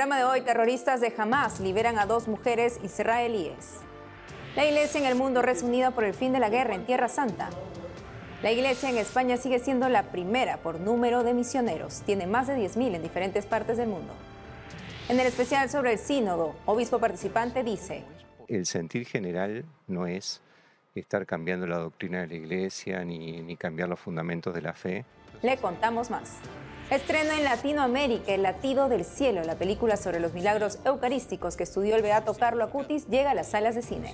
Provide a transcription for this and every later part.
programa de hoy, terroristas de Hamas liberan a dos mujeres israelíes. La iglesia en el mundo reunida por el fin de la guerra en Tierra Santa. La iglesia en España sigue siendo la primera por número de misioneros. Tiene más de 10.000 en diferentes partes del mundo. En el especial sobre el sínodo, obispo participante dice... El sentir general no es estar cambiando la doctrina de la iglesia ni, ni cambiar los fundamentos de la fe. Le contamos más. Estrena en Latinoamérica El latido del cielo, la película sobre los milagros eucarísticos que estudió el beato Carlo Acutis, llega a las salas de cine.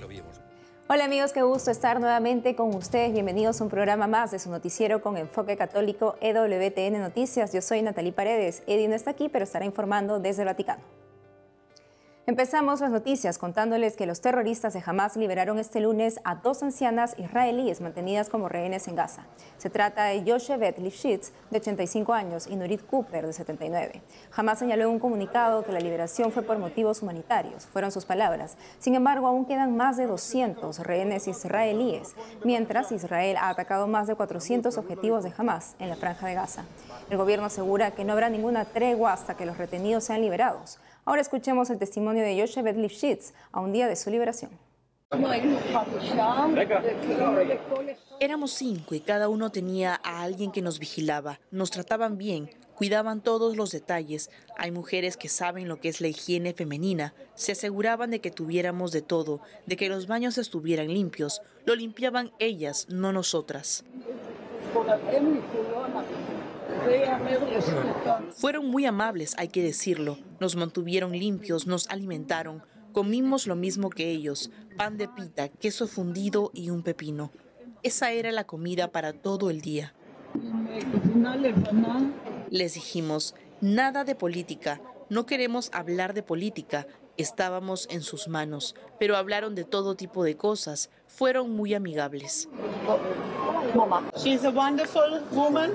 Hola amigos, qué gusto estar nuevamente con ustedes. Bienvenidos a un programa más de su noticiero con enfoque católico EWTN Noticias. Yo soy Natalie Paredes. Eddie no está aquí, pero estará informando desde el Vaticano. Empezamos las noticias contándoles que los terroristas de Hamas liberaron este lunes a dos ancianas israelíes mantenidas como rehenes en Gaza. Se trata de Yoshevet Lifshitz, de 85 años, y Nurit Cooper, de 79. Hamas señaló en un comunicado que la liberación fue por motivos humanitarios, fueron sus palabras. Sin embargo, aún quedan más de 200 rehenes israelíes, mientras Israel ha atacado más de 400 objetivos de Hamas en la franja de Gaza. El gobierno asegura que no habrá ninguna tregua hasta que los retenidos sean liberados. Ahora escuchemos el testimonio de Yoshebet Lifshitz a un día de su liberación. Éramos cinco y cada uno tenía a alguien que nos vigilaba. Nos trataban bien, cuidaban todos los detalles. Hay mujeres que saben lo que es la higiene femenina. Se aseguraban de que tuviéramos de todo, de que los baños estuvieran limpios. Lo limpiaban ellas, no nosotras. Fueron muy amables, hay que decirlo. Nos mantuvieron limpios, nos alimentaron. Comimos lo mismo que ellos, pan de pita, queso fundido y un pepino. Esa era la comida para todo el día. Les dijimos, nada de política, no queremos hablar de política. Estábamos en sus manos, pero hablaron de todo tipo de cosas. Fueron muy amigables. She's a wonderful woman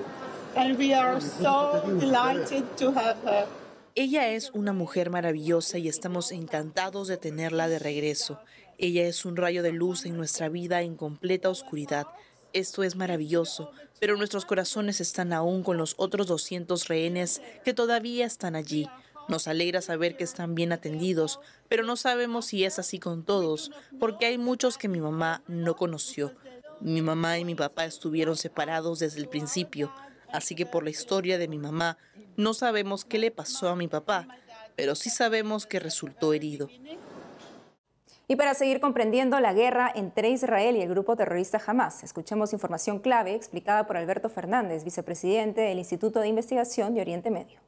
and we are so delighted to have her. Ella es una mujer maravillosa y estamos encantados de tenerla de regreso. Ella es un rayo de luz en nuestra vida en completa oscuridad. Esto es maravilloso, pero nuestros corazones están aún con los otros 200 rehenes que todavía están allí. Nos alegra saber que están bien atendidos, pero no sabemos si es así con todos, porque hay muchos que mi mamá no conoció. Mi mamá y mi papá estuvieron separados desde el principio. Así que por la historia de mi mamá, no sabemos qué le pasó a mi papá, pero sí sabemos que resultó herido. Y para seguir comprendiendo la guerra entre Israel y el grupo terrorista Hamas, escuchemos información clave explicada por Alberto Fernández, vicepresidente del Instituto de Investigación de Oriente Medio.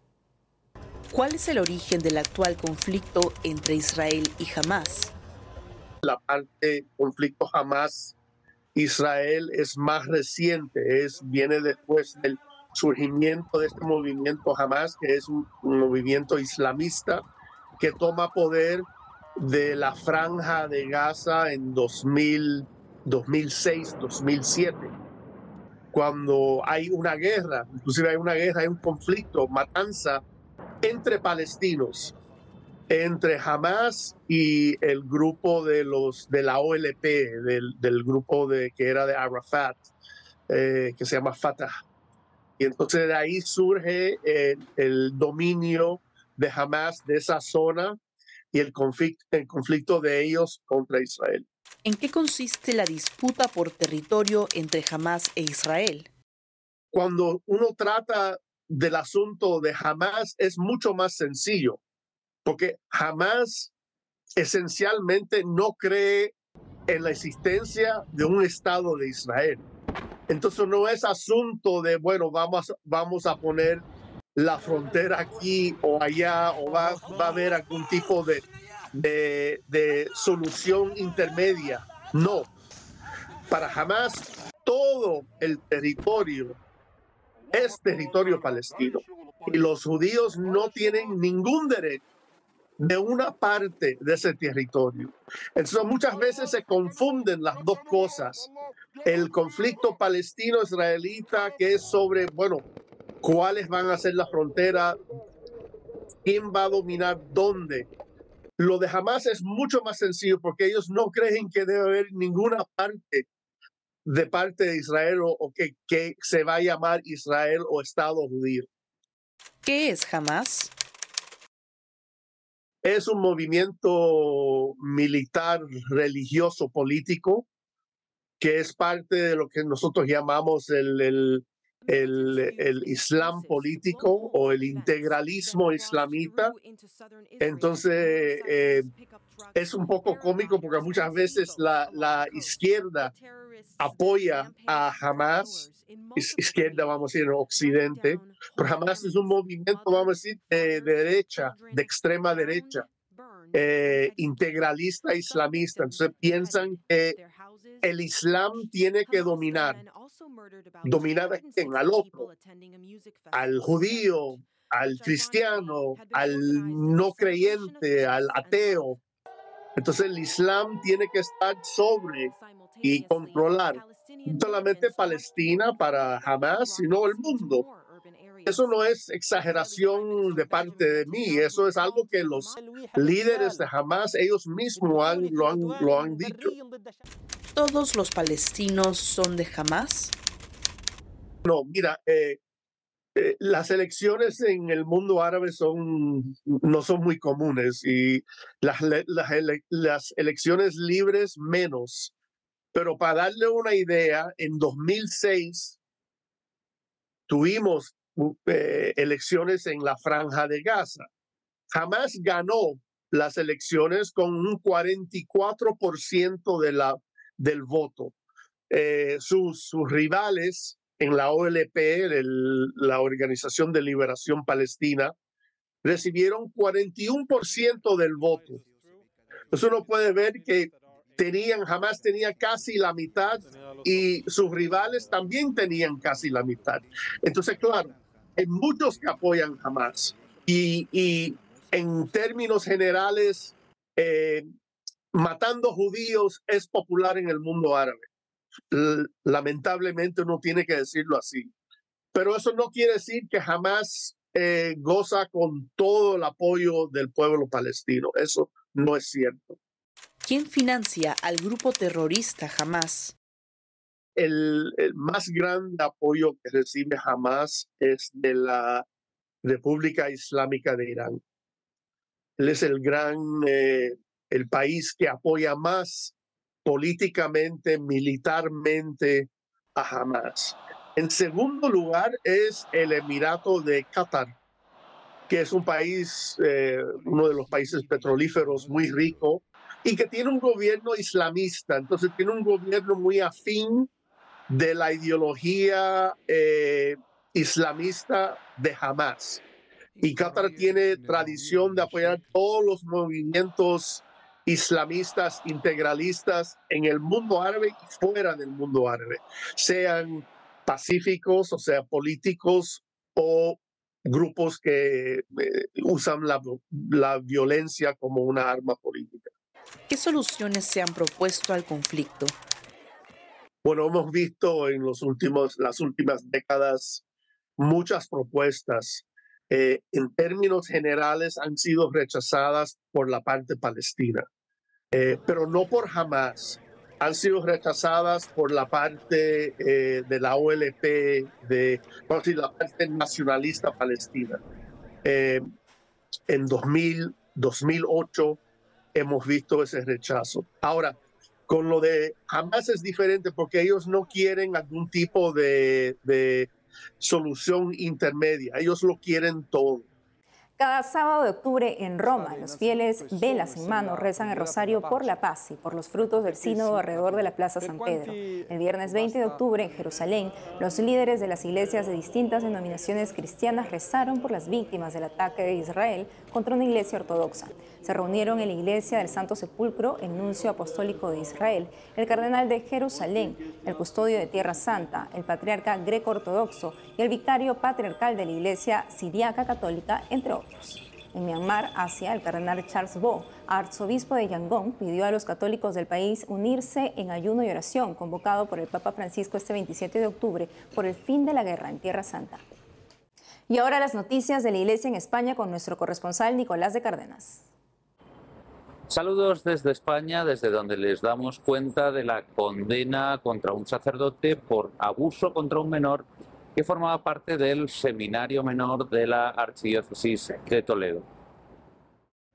¿Cuál es el origen del actual conflicto entre Israel y Hamas? La parte conflicto Hamas-Israel es más reciente, es, viene después del surgimiento de este movimiento Hamas, que es un, movimiento islamista que toma poder de la franja de Gaza en 2000, 2006, 2007, cuando hay una guerra, inclusive hay una guerra, hay un conflicto, matanza entre palestinos, entre Hamas y el grupo de los de la OLP, del, del grupo de que era de Arafat, eh, que se llama Fatah. Y entonces de ahí surge eh, el dominio de Hamas de esa zona y el conflicto, el conflicto de ellos contra Israel. ¿En qué consiste la disputa por territorio entre Hamas e Israel? Cuando uno trata del asunto de Hamas es mucho más sencillo, porque Hamas esencialmente no cree en la existencia de un Estado de Israel. Entonces no es asunto de, bueno, vamos, vamos a poner la frontera aquí o allá o va, va a haber algún tipo de, de, solución intermedia. No. Para jamás todo el territorio es territorio palestino y los judíos no tienen ningún derecho de una parte de ese territorio. Entonces muchas veces se confunden las dos cosas. El conflicto palestino-israelita que es sobre, bueno, cuáles van a ser las fronteras, quién va a dominar dónde. Lo de Hamas es mucho más sencillo porque ellos no creen que debe haber ninguna parte de parte de Israel o, que, que se va a llamar Israel o Estado judío. ¿Qué es Hamas? es un movimiento militar, religioso, político, que es parte de lo que nosotros llamamos el, el, el, Islam político o el integralismo islamita. Entonces, eh, es un poco cómico porque muchas veces la, la izquierda apoya a Hamas, izquierda, vamos a decir, occidente, pero Hamas es un movimiento, vamos a decir, de derecha, de extrema derecha. Eh, integralista islamista. Entonces piensan que el Islam tiene que dominar. Dominar a quién? Al otro, al judío, al cristiano, al no creyente, al ateo. Entonces el Islam tiene que estar sobre y controlar no solamente Palestina para Hamas, sino el mundo. Eso no es exageración de parte de mí, eso es algo que los líderes de Hamas ellos mismos lo, han, lo han dicho. ¿Todos los palestinos son de Hamas? No, mira, eh, eh, las elecciones en el mundo árabe son, no son muy comunes y las, elecciones libres menos. Pero para darle una idea, en 2006 tuvimos eh, elecciones en la franja de Gaza. Jamás ganó las elecciones con un 44% de la, del voto. Eh, sus, sus, rivales en la OLP, la Organización de Liberación Palestina, recibieron 41% del voto. Eso uno puede ver que tenían, jamás tenía casi la mitad y sus rivales también tenían casi la mitad. Entonces, claro, hay muchos que apoyan Hamas y, y en términos generales, eh, matando judíos es popular en el mundo árabe. lamentablemente uno tiene que decirlo así. Pero eso no quiere decir que jamás eh, goza con todo el apoyo del pueblo palestino. Eso no es cierto. ¿Quién financia al grupo terrorista Hamas? el, más grande apoyo que recibe Hamas es de la República Islámica de Irán. Él es el gran, eh, el país que apoya más políticamente, militarmente a Hamas. En segundo lugar es el Emirato de Qatar, que es un país, eh, uno de los países petrolíferos muy rico y que tiene un gobierno islamista, entonces tiene un gobierno muy afín de la ideología eh, islamista de Hamas. Y Qatar tiene tradición de apoyar todos los movimientos islamistas, integralistas en el mundo árabe y fuera del mundo árabe, sean pacíficos, o sea, políticos o grupos que eh, usan la, la violencia como una arma política. ¿Qué soluciones se han propuesto al conflicto? Bueno, hemos visto en los últimos, las últimas décadas muchas propuestas. Eh, en términos generales han sido rechazadas por la parte palestina, eh, pero no por jamás. Han sido rechazadas por la parte eh, de la OLP, de decir, la parte nacionalista palestina. en 2000, 2008 hemos visto ese rechazo. Ahora, con lo de Hamas es diferente porque ellos no quieren algún tipo de, de solución intermedia, ellos lo quieren todo. Cada sábado de octubre en Roma, los fieles, velas en mano, rezan el rosario por la paz y por los frutos del sínodo alrededor de la Plaza San Pedro. El viernes 20 de octubre en Jerusalén, los líderes de las iglesias de distintas denominaciones cristianas rezaron por las víctimas del ataque de Israel contra una iglesia ortodoxa. Se reunieron en la iglesia del Santo Sepulcro el nuncio apostólico de Israel, el cardenal de Jerusalén, el custodio de Tierra Santa, el patriarca greco-ortodoxo y el vicario patriarcal de la iglesia siriaca católica, entre otros. En Myanmar, Asia, el cardenal Charles Bo, arzobispo de Yangon, pidió a los católicos del país unirse en ayuno y oración, convocado por el Papa Francisco este 27 de octubre por el fin de la guerra en Tierra Santa. Y ahora las noticias de la Iglesia en España con nuestro corresponsal Nicolás de Cárdenas. Saludos desde España, desde donde les damos cuenta de la condena contra un sacerdote por abuso contra un menor que formaba parte del Seminario Menor de la Archidiócesis de Toledo.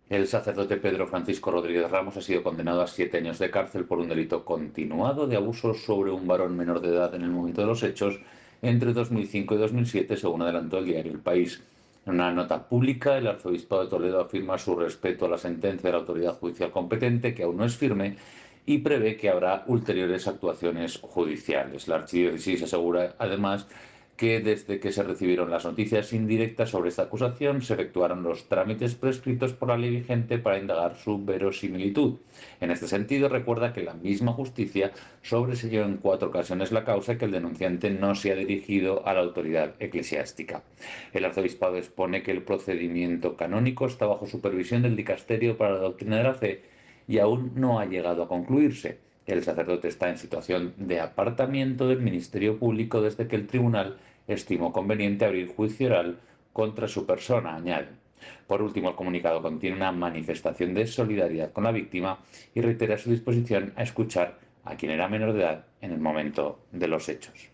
El sacerdote Pedro Francisco Rodríguez Ramos ha sido condenado a siete años de cárcel por un delito continuado de abuso sobre un varón menor de edad en el momento de los hechos entre 2005 y 2007, según adelantó el diario El País. En una nota pública, el arzobispo de Toledo afirma su respeto a la sentencia de la autoridad judicial competente, que aún no es firme, y prevé que habrá ulteriores actuaciones judiciales. La archidiócesis asegura, además, que desde que se recibieron las noticias indirectas sobre esta acusación se efectuaron los trámites prescritos por la ley vigente para indagar su verosimilitud. En este sentido, recuerda que la misma justicia sobreselló en cuatro ocasiones la causa que el denunciante no se ha dirigido a la autoridad eclesiástica. El arzobispado expone que el procedimiento canónico está bajo supervisión del Dicasterio para la Doctrina de la Fe y aún no ha llegado a concluirse. El sacerdote está en situación de apartamiento del Ministerio Público desde que el tribunal estimó conveniente abrir juicio oral contra su persona, añade. Por último, el comunicado contiene una manifestación de solidaridad con la víctima y reitera su disposición a escuchar a quien era menor de edad en el momento de los hechos.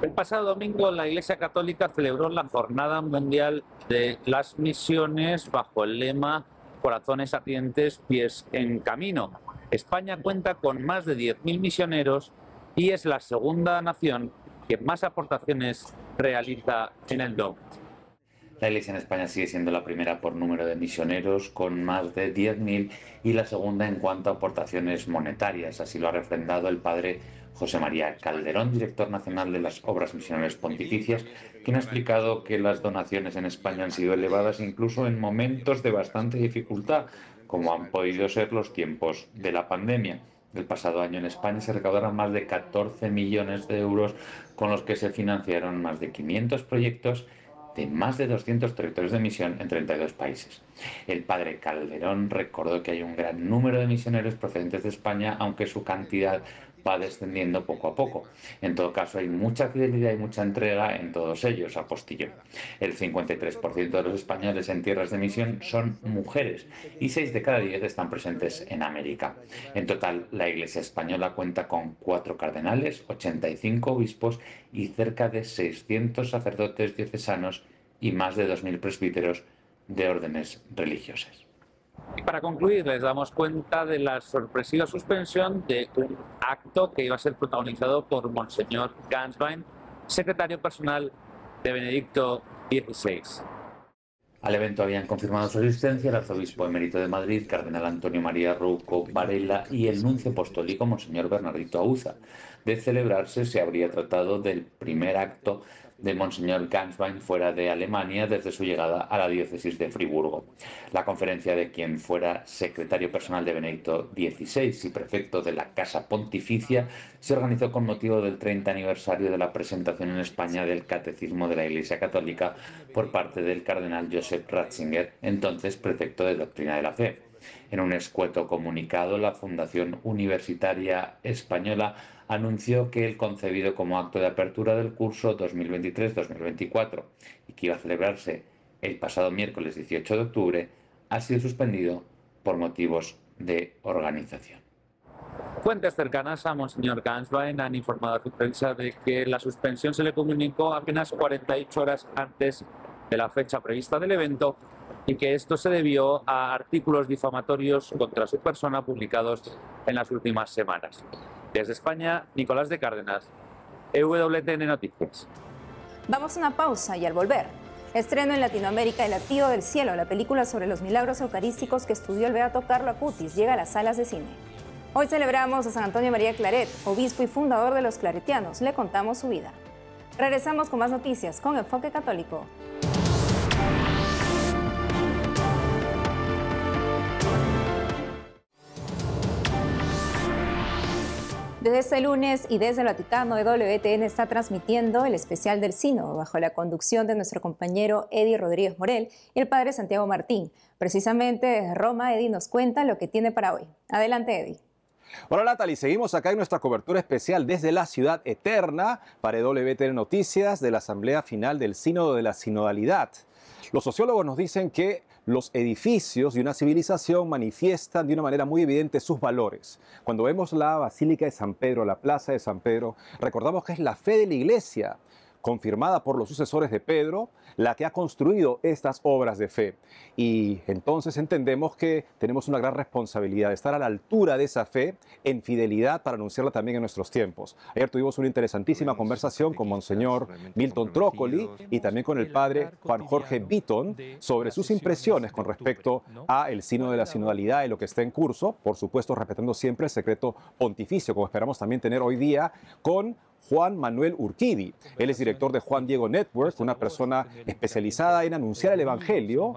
El pasado domingo la Iglesia Católica celebró la Jornada Mundial de las Misiones bajo el lema Corazones ardientes, pies en camino. España cuenta con más de 10.000 misioneros y es la segunda nación que más aportaciones realiza en el DOM. La Iglesia en España sigue siendo la primera por número de misioneros, con más de 10.000, y la segunda en cuanto a aportaciones monetarias. Así lo ha refrendado el padre José María Calderón, director nacional de las Obras Misioneras Pontificias, quien ha explicado que las donaciones en España han sido elevadas incluso en momentos de bastante dificultad, como han podido ser los tiempos de la pandemia. El pasado año en España se recaudaron más de 14 millones de euros con los que se financiaron más de 500 proyectos de más de 200 territorios de misión en 32 países. El padre Calderón recordó que hay un gran número de misioneros procedentes de España, aunque su cantidad va descendiendo poco a poco. En todo caso, hay mucha fidelidad y mucha entrega en todos ellos, apostilló. El 53% de los españoles en tierras de misión son mujeres y 6 de cada 10 están presentes en América. En total, la Iglesia española cuenta con 4 cardenales, 85 obispos y cerca de 600 sacerdotes diocesanos y más de 2.000 presbíteros de órdenes religiosas. Y para concluir, les damos cuenta de la sorpresiva suspensión de un acto que iba a ser protagonizado por Monseñor Ganswein, secretario personal de Benedicto XVI. Al evento habían confirmado su asistencia el arzobispo emérito de Madrid, cardenal Antonio María Rouco Varela, y el nuncio apostólico Monseñor Bernardito Auza. De celebrarse, se habría tratado del primer acto de Monseñor Ganswein fuera de Alemania desde su llegada a la diócesis de Friburgo. La conferencia de quien fuera secretario personal de Benedicto XVI y prefecto de la Casa Pontificia se organizó con motivo del 30 aniversario de la presentación en España del Catecismo de la Iglesia Católica por parte del cardenal Joseph Ratzinger, entonces prefecto de Doctrina de la Fe. En un escueto comunicado, la Fundación Universitaria Española anunció que el concebido como acto de apertura del curso 2023-2024 y que iba a celebrarse el pasado miércoles 18 de octubre ha sido suspendido por motivos de organización. Fuentes cercanas a Monseñor Ganswein han informado a su prensa de que la suspensión se le comunicó apenas 48 horas antes de la fecha prevista del evento y que esto se debió a artículos difamatorios contra su persona publicados en las últimas semanas. Desde España, Nicolás de Cárdenas, EWTN Noticias. Vamos a una pausa y al volver. Estreno en Latinoamérica El Latido del Cielo, la película sobre los milagros eucarísticos que estudió el beato Carlo Acutis, llega a las salas de cine. Hoy celebramos a San Antonio María Claret, obispo y fundador de los claretianos. Le contamos su vida. Regresamos con más noticias con Enfoque Católico. Desde este lunes y desde el Vaticano, WTN está transmitiendo el especial del Sino bajo la conducción de nuestro compañero Eddie Rodríguez Morel y el padre Santiago Martín. Precisamente desde Roma, Eddie nos cuenta lo que tiene para hoy. Adelante, Eddie. Hola Natalie, seguimos acá en nuestra cobertura especial desde la ciudad eterna para WTN Noticias de la Asamblea Final del Sínodo de la Sinodalidad. Los sociólogos nos dicen que los edificios de una civilización manifiestan de una manera muy evidente sus valores. Cuando vemos la Basílica de San Pedro, la Plaza de San Pedro, recordamos que es la fe de la Iglesia confirmada por los sucesores de Pedro, la que ha construido estas obras de fe. Y entonces entendemos que tenemos una gran responsabilidad de estar a la altura de esa fe en fidelidad para anunciarla también en nuestros tiempos. Ayer tuvimos una interesantísima conversación con Monseñor Milton Trócoli y también con el padre Juan Jorge Beaton sobre sus impresiones con respecto a el sino de la sinodalidad y lo que está en curso, por supuesto respetando siempre el secreto pontificio, como esperamos también tener hoy día con Juan Manuel Urquidi. Él es director de Juan Diego Network, una persona especializada en anunciar el Evangelio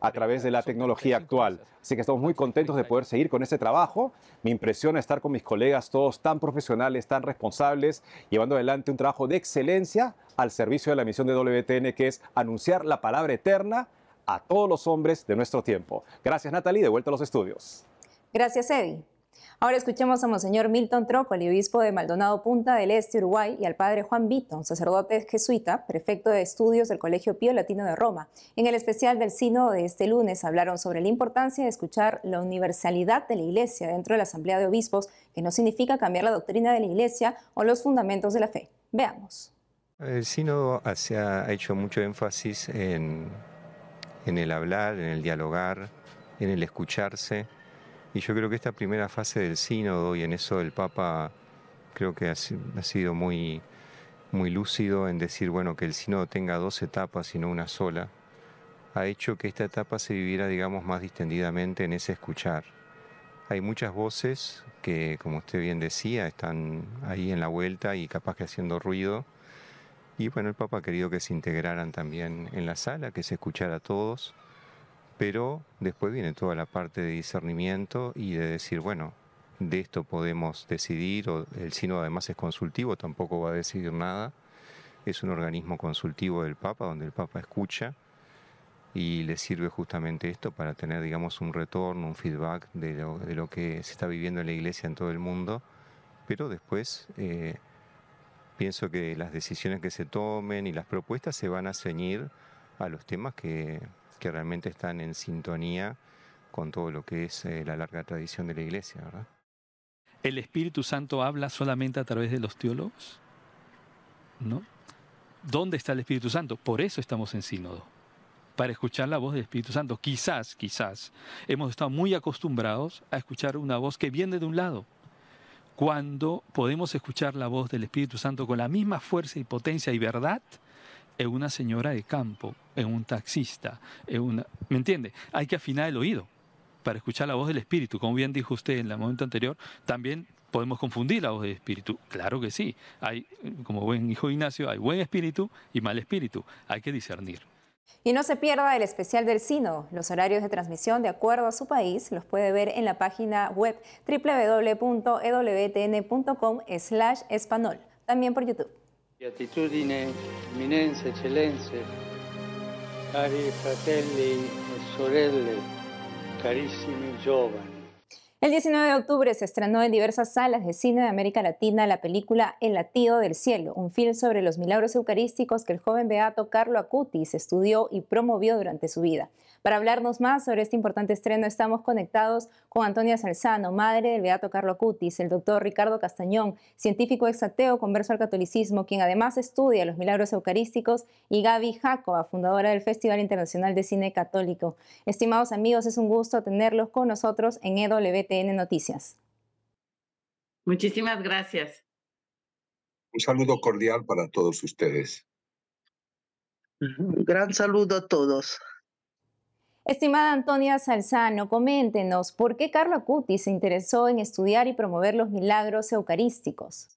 a través de la tecnología actual. Así que estamos muy contentos de poder seguir con este trabajo. Me impresiona estar con mis colegas todos tan profesionales, tan responsables, llevando adelante un trabajo de excelencia al servicio de la misión de WTN, que es anunciar la palabra eterna a todos los hombres de nuestro tiempo. Gracias Natalie, de vuelta a los estudios. Gracias Eddie. Ahora escuchemos a Monseñor Milton Trócoli, obispo de Maldonado Punta del Este, Uruguay, y al padre Juan Vito, sacerdote jesuita, prefecto de estudios del Colegio Pío Latino de Roma. En el especial del Sino de este lunes hablaron sobre la importancia de escuchar la universalidad de la Iglesia dentro de la Asamblea de Obispos, que no significa cambiar la doctrina de la Iglesia o los fundamentos de la fe. Veamos. El Sínodo ha hecho mucho énfasis en el hablar, en el dialogar, en el escucharse y yo creo que esta primera fase del sínodo, y en eso el Papa creo que ha, sido muy, muy lúcido en decir, bueno, que el sínodo tenga dos etapas y no una sola, ha hecho que esta etapa se viviera, digamos, más distendidamente en ese escuchar. Hay muchas voces que, como usted bien decía, están ahí en la vuelta y capaz que haciendo ruido. Y bueno, el Papa ha querido que se integraran también en la sala, que se escuchara a todos pero después viene toda la parte de discernimiento y de decir, bueno, de esto podemos decidir, o el sínodo además es consultivo, tampoco va a decidir nada, es un organismo consultivo del Papa, donde el Papa escucha y le sirve justamente esto para tener, digamos, un retorno, un feedback de lo, que se está viviendo en la Iglesia en todo el mundo, pero después eh, pienso que las decisiones que se tomen y las propuestas se van a ceñir a los temas que, que realmente están en sintonía con todo lo que es eh, la larga tradición de la Iglesia, ¿verdad? ¿El Espíritu Santo habla solamente a través de los teólogos? ¿No? ¿Dónde está el Espíritu Santo? Por eso estamos en sínodo, para escuchar la voz del Espíritu Santo. Quizás, quizás, hemos estado muy acostumbrados a escuchar una voz que viene de un lado. Cuando podemos escuchar la voz del Espíritu Santo con la misma fuerza y potencia y verdad, en una señora de campo, en un taxista, en una... ¿Me entiende? Hay que afinar el oído para escuchar la voz del Espíritu. Como bien dijo usted en el momento anterior, también podemos confundir la voz del Espíritu. Claro que sí. Hay, como buen hijo Ignacio, hay buen espíritu y mal espíritu. Hay que discernir. Y no se pierda el especial del Sino. Los horarios de transmisión de acuerdo a su país los puede ver en la página web www.ewtn.com slash español. También por YouTube. Beatitudine, eminenze, eccellenze, cari fratelli sorelle, carissimi giovani. El 19 de octubre se estrenó en diversas salas de cine de América Latina la película El latido del cielo, un film sobre los milagros eucarísticos que el joven beato Carlo Acutis estudió y promovió durante su vida. Para hablarnos más sobre este importante estreno estamos conectados con Antonia Salzano, madre del beato Carlo Acutis, el doctor Ricardo Castañón, científico exateo converso al catolicismo, quien además estudia los milagros eucarísticos, y Gaby Jacoba, fundadora del Festival Internacional de Cine Católico. Estimados amigos, es un gusto tenerlos con nosotros en EWTN Noticias. Muchísimas gracias. Un saludo cordial para todos ustedes. Un gran saludo a todos. Estimada Antonia Salzano, coméntenos por qué Carlo Acuti se interesó en estudiar y promover los milagros eucarísticos.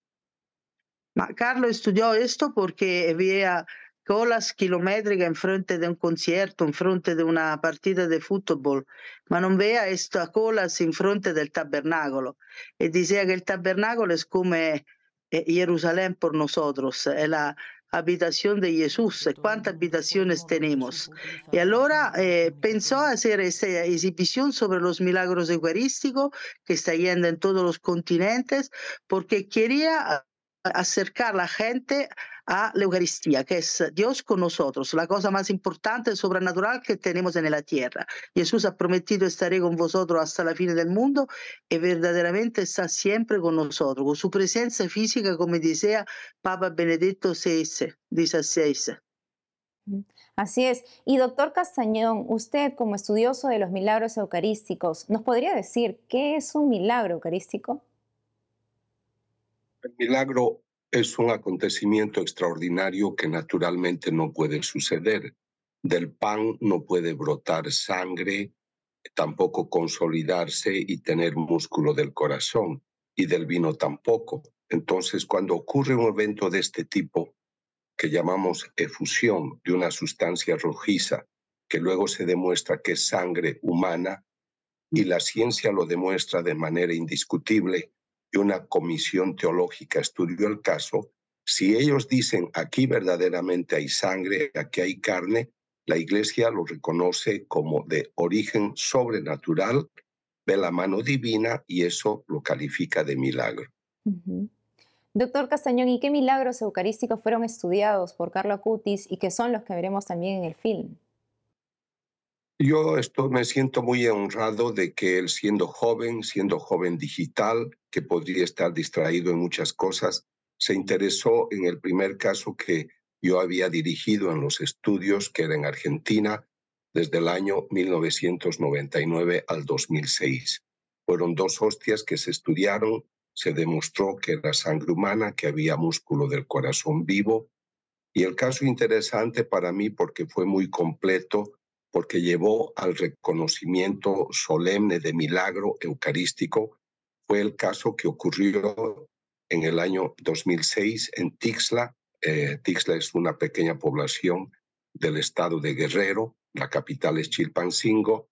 Carlo estudió esto porque había colas kilométricas en frente de un concierto, en frente de una partida de fútbol, ma non vea estas colas en frente del tabernáculo. Y decía que el tabernáculo es como eh, Jerusalén por nosotros, es la, habitación de Jesús, cuántas habitaciones tenemos. Y ahora eh, pensó hacer esta exhibición sobre los milagros eucarísticos que está yendo en todos los continentes, porque quería acercar la gente a la Eucaristía, que es Dios con nosotros, la cosa más importante y sobrenatural que tenemos en la tierra. Jesús ha prometido estaré con vosotros hasta la fin del mundo y verdaderamente está siempre con nosotros, con su presencia física, como decía Papa Benedicto XVI. Así es. Y doctor Castañón, usted como estudioso de los milagros eucarísticos, ¿nos podría decir qué es un milagro eucarístico? El milagro es un acontecimiento extraordinario que naturalmente no puede suceder. Del pan no puede brotar sangre, tampoco consolidarse y tener músculo del corazón, y del vino tampoco. Entonces, cuando ocurre un evento de este tipo, que llamamos efusión de una sustancia rojiza, que luego se demuestra que es sangre humana, y la ciencia lo demuestra de manera indiscutible, y una comisión teológica estudió el caso, si ellos dicen aquí verdaderamente hay sangre, aquí hay carne, la iglesia lo reconoce como de origen sobrenatural, ve la mano divina y eso lo califica de milagro. Doctor Castañón, ¿y qué milagros eucarísticos fueron estudiados por Carlo Acutis y que son los que veremos también en el film? Yo esto me siento muy honrado de que él siendo joven, siendo joven digital, que podría estar distraído en muchas cosas, se interesó en el primer caso que yo había dirigido en los estudios, que era en Argentina, desde el año 1999 al 2006. Fueron dos hostias que se estudiaron, se demostró que era sangre humana, que había músculo del corazón vivo, y el caso interesante para mí porque fue muy completo, porque llevó al reconocimiento solemne de milagro eucarístico, fue el caso que ocurrió en el año 2006 en Tixla. Eh, Tixla es una pequeña población del estado de Guerrero, la capital es Chilpancingo,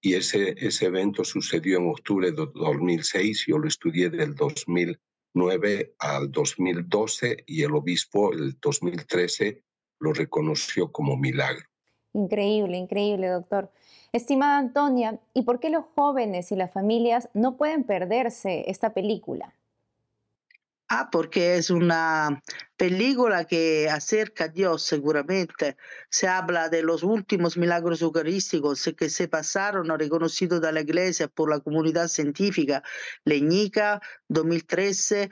y ese, ese evento sucedió en octubre de 2006, yo lo estudié del 2009 al 2012 y el obispo el 2013 lo reconoció como milagro. Increíble, increíble, doctor. Estimada Antonia, ¿y por qué los jóvenes y las familias no pueden perderse esta película? Ah, porque es una película que acerca a Dios seguramente. Se habla de los últimos milagros eucarísticos que se pasaron reconocidos de la Iglesia por la comunidad científica. Leñica, 2013,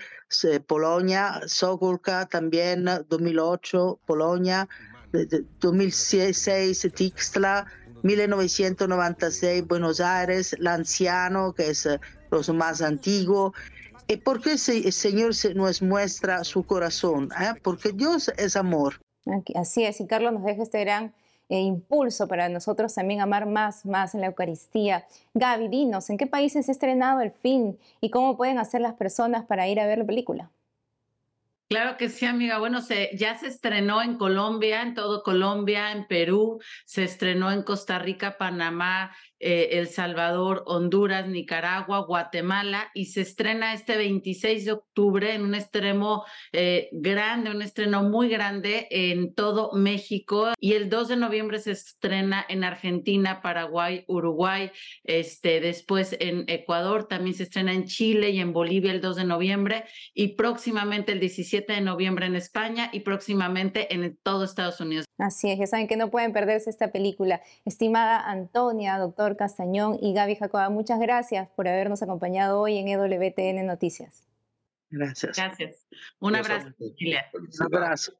Polonia, Sokolka también, 2008, Polonia. 2006 Tixla, 1996 Buenos Aires, Lanciano, que es eh, los más antiguo. ¿Y por qué el Señor nos muestra su corazón? Eh? Porque Dios es amor. Así es, y Carlos nos deja este gran eh, impulso para nosotros también amar más, más en la Eucaristía. Gaby, dinos, ¿en qué países se ha estrenado el film y cómo pueden hacer las personas para ir a ver la película? Claro que sí, amiga. Bueno, se, ya se estrenó en Colombia, en todo Colombia, en Perú, se estrenó en Costa Rica, Panamá, eh, El Salvador, Honduras, Nicaragua, Guatemala y se estrena este 26 de octubre en un extremo eh, grande, un estreno muy grande en todo México y el 2 de noviembre se estrena en Argentina, Paraguay, Uruguay, este, después en Ecuador, también se estrena en Chile y en Bolivia el 2 de noviembre y próximamente el 17 de noviembre en España y próximamente en todo Estados Unidos. Así es, ya saben que no pueden perderse esta película. Estimada Antonia, doctor Castañón y Gaby Jacoba, muchas gracias por habernos acompañado hoy en EWTN Noticias. Gracias. Gracias. Un abrazo, Un abrazo.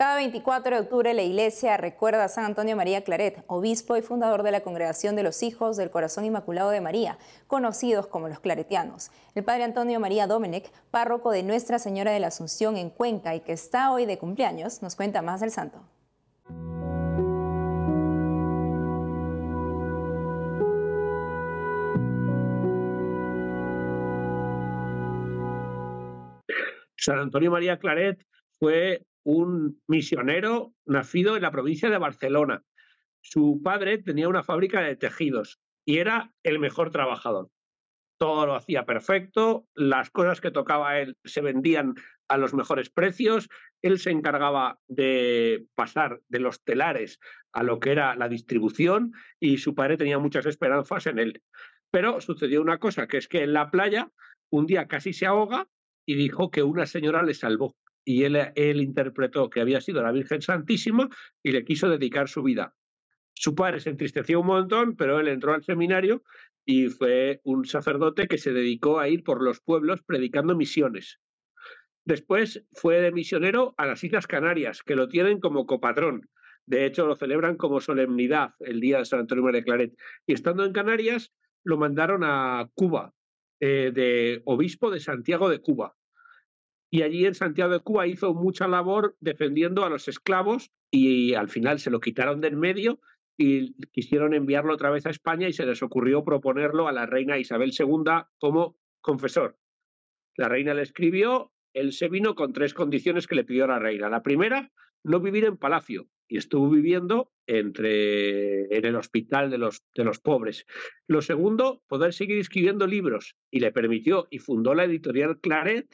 Cada 24 de octubre la iglesia recuerda a San Antonio María Claret, obispo y fundador de la Congregación de los Hijos del Corazón Inmaculado de María, conocidos como los claretianos. El padre Antonio María Domenech, párroco de Nuestra Señora de la Asunción en Cuenca y que está hoy de cumpleaños, nos cuenta más del santo. San Antonio María Claret fue un misionero nacido en la provincia de Barcelona. Su padre tenía una fábrica de tejidos y era el mejor trabajador. Todo lo hacía perfecto, las cosas que tocaba él se vendían a los mejores precios, él se encargaba de pasar de los telares a lo que era la distribución y su padre tenía muchas esperanzas en él. Pero sucedió una cosa, que es que en la playa un día casi se ahoga y dijo que una señora le salvó. Y él, él interpretó que había sido la Virgen Santísima y le quiso dedicar su vida. Su padre se entristeció un montón, pero él entró al seminario y fue un sacerdote que se dedicó a ir por los pueblos predicando misiones. Después fue de misionero a las Islas Canarias, que lo tienen como copatrón. De hecho, lo celebran como solemnidad el día de San Antonio María Claret. Y estando en Canarias, lo mandaron a Cuba, eh, de obispo de Santiago de Cuba. Y allí en Santiago de Cuba hizo mucha labor defendiendo a los esclavos y al final se lo quitaron del medio y quisieron enviarlo otra vez a España y se les ocurrió proponerlo a la reina Isabel II como confesor. La reina le escribió, él se vino con tres condiciones que le pidió la reina. La primera, no vivir en palacio, y estuvo viviendo entre, en el hospital de los, de los pobres. Lo segundo, poder seguir escribiendo libros y le permitió y fundó la editorial Claret,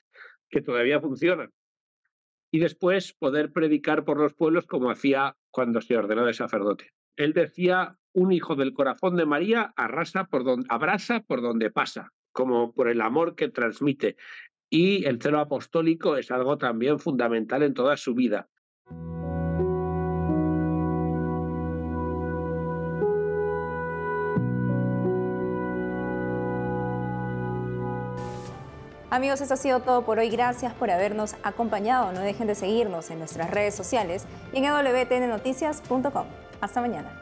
que todavía funciona. Y después poder predicar por los pueblos como hacía cuando se ordenó de sacerdote. Él decía, un hijo del corazón de María arrasa por donde, abrasa por donde pasa, como por el amor que transmite. Y el celo apostólico es algo también fundamental en toda su vida. Amigos, eso ha sido todo por hoy. Gracias por habernos acompañado. No dejen de seguirnos en nuestras redes sociales y en wtnnoticias.com. Hasta mañana.